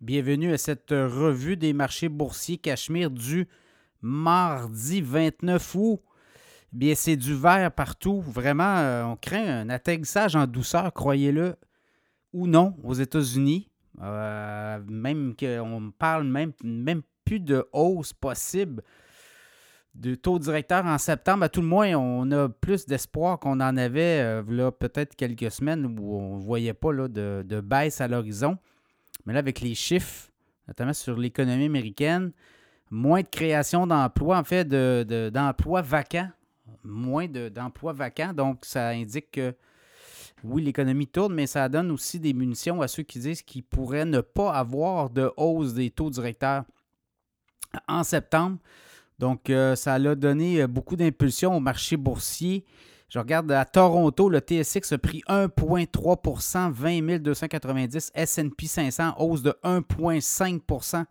Bienvenue à cette revue des marchés boursiers Cachemire du mardi 29 août. Bien, c'est du vert partout. Vraiment, euh, on craint un atterrissage en douceur, croyez-le ou non, aux États-Unis. Euh, même qu'on parle même, plus de hausse possible de taux directeur en septembre. À tout le moins, on a plus d'espoir qu'on en avait euh, peut-être quelques semaines où on ne voyait pas là, de baisse à l'horizon. Mais là, avec les chiffres, notamment sur l'économie américaine, moins de création d'emplois, en fait, d'emplois vacants, moins d'emplois vacants. Donc, ça indique que oui, l'économie tourne, mais ça donne aussi des munitions à ceux qui disent qu'ils pourraient ne pas avoir de hausse des taux directeurs en septembre. Donc, euh, ça a donné beaucoup d'impulsion au marché boursier. Je regarde à Toronto, le TSX a pris 1,3% 20 290. S&P 500, hausse de 1,5%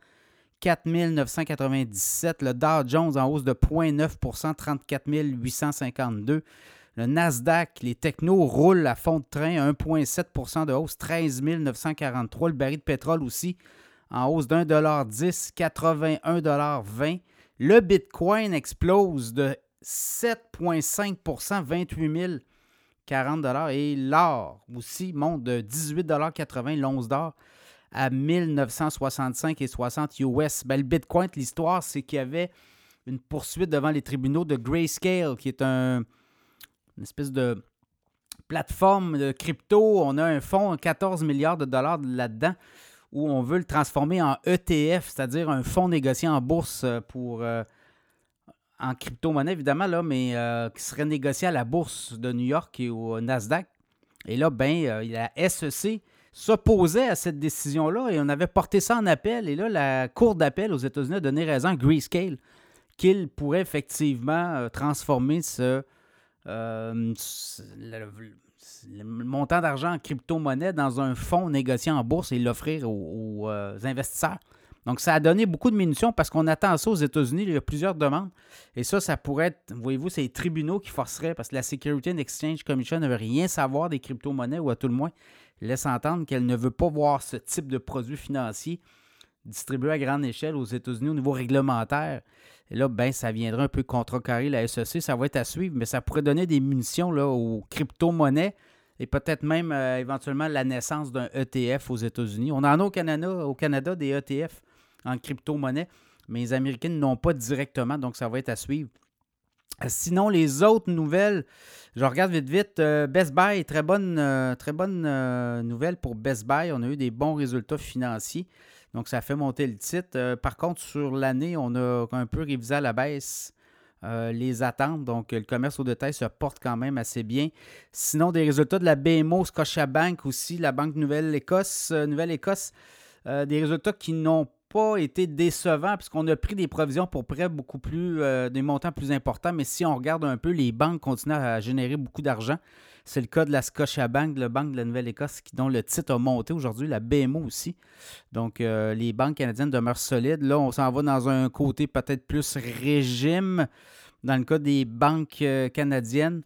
4 997. Le Dow Jones en hausse de 0,9% 34 852. Le Nasdaq, les technos roulent à fond de train, 1,7% de hausse, 13 943. Le baril de pétrole aussi en hausse de 1,10 81,20 Le Bitcoin explose de 7,5% 28 040 Et l'or aussi monte de 18,80 l'once d'or à 1965 et 60 US. Ben, le Bitcoin, l'histoire, c'est qu'il y avait une poursuite devant les tribunaux de Grayscale, qui est un, une espèce de plateforme de crypto. On a un fonds, 14 milliards de dollars là-dedans, où on veut le transformer en ETF, c'est-à-dire un fonds négocié en bourse pour euh, en crypto-monnaie, évidemment, mais euh, qui serait négocié à la bourse de New York et au Nasdaq. Et là, ben, euh, la SEC s'opposait à cette décision-là et on avait porté ça en appel. Et là, la Cour d'appel aux États-Unis a donné raison à Grayscale qu'il pourrait effectivement euh, transformer ce, le, montant d'argent en crypto-monnaie dans un fonds négocié en bourse et l'offrir aux investisseurs. Donc, ça a donné beaucoup de munitions parce qu'on attend ça aux États-Unis. Il y a plusieurs demandes. Et ça, ça pourrait être, voyez-vous, c'est les tribunaux qui forceraient parce que la Security and Exchange Commission ne veut rien savoir des crypto-monnaies ou à tout le moins laisse entendre qu'elle ne veut pas voir ce type de produits financiers distribués à grande échelle aux États-Unis au niveau réglementaire. Et là, ben, ça viendrait un peu contrecarrer la SEC. Ça va être à suivre, mais ça pourrait donner des munitions là, aux crypto-monnaies et peut-être même euh, éventuellement la naissance d'un ETF aux États-Unis. On en a au Canada, au Canada des ETF en crypto-monnaie, mais les Américains n'ont pas directement, donc ça va être à suivre. Euh, sinon, les autres nouvelles, je regarde vite vite. Euh, Best Buy, très bonne, euh, très bonne nouvelle pour Best Buy. On a eu des bons résultats financiers. Donc, ça fait monter le titre. par contre, sur l'année, on a un peu révisé à la baisse les attentes. Donc, le commerce au détail se porte quand même assez bien. Sinon, des résultats de la BMO, Scotiabank aussi, la Banque Nouvelle-Écosse. Nouvelle-Écosse, des résultats qui n'ont pas été décevant puisqu'on a pris des provisions pour prêts beaucoup plus, euh, des montants plus importants. Mais si on regarde un peu, les banques continuent à générer beaucoup d'argent. C'est le cas de la Scotiabank, la Banque de la Nouvelle-Écosse, dont le titre a monté aujourd'hui, la BMO aussi. Donc, euh, les banques canadiennes demeurent solides. Là, on s'en va dans un côté peut-être plus régime dans le cas des banques euh, canadiennes.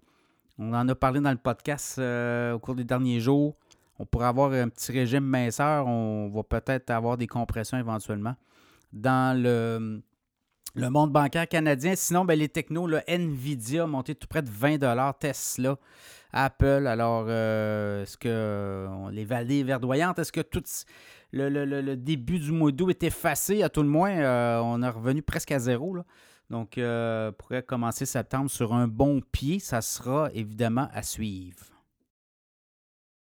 On en a parlé dans le podcast au cours des derniers jours on pourrait avoir un petit régime minceur, on va peut-être avoir des compressions éventuellement dans le, monde bancaire canadien. Sinon, ben, les technos, Nvidia a monté tout près de 20 Tesla, Apple. Alors, euh, est-ce que les vallées verdoyantes, est-ce que tout le, début du mois d'août est effacé? À tout le moins, euh, on est revenu presque à zéro. Donc, euh, on pourrait commencer septembre sur un bon pied. Ça sera évidemment à suivre.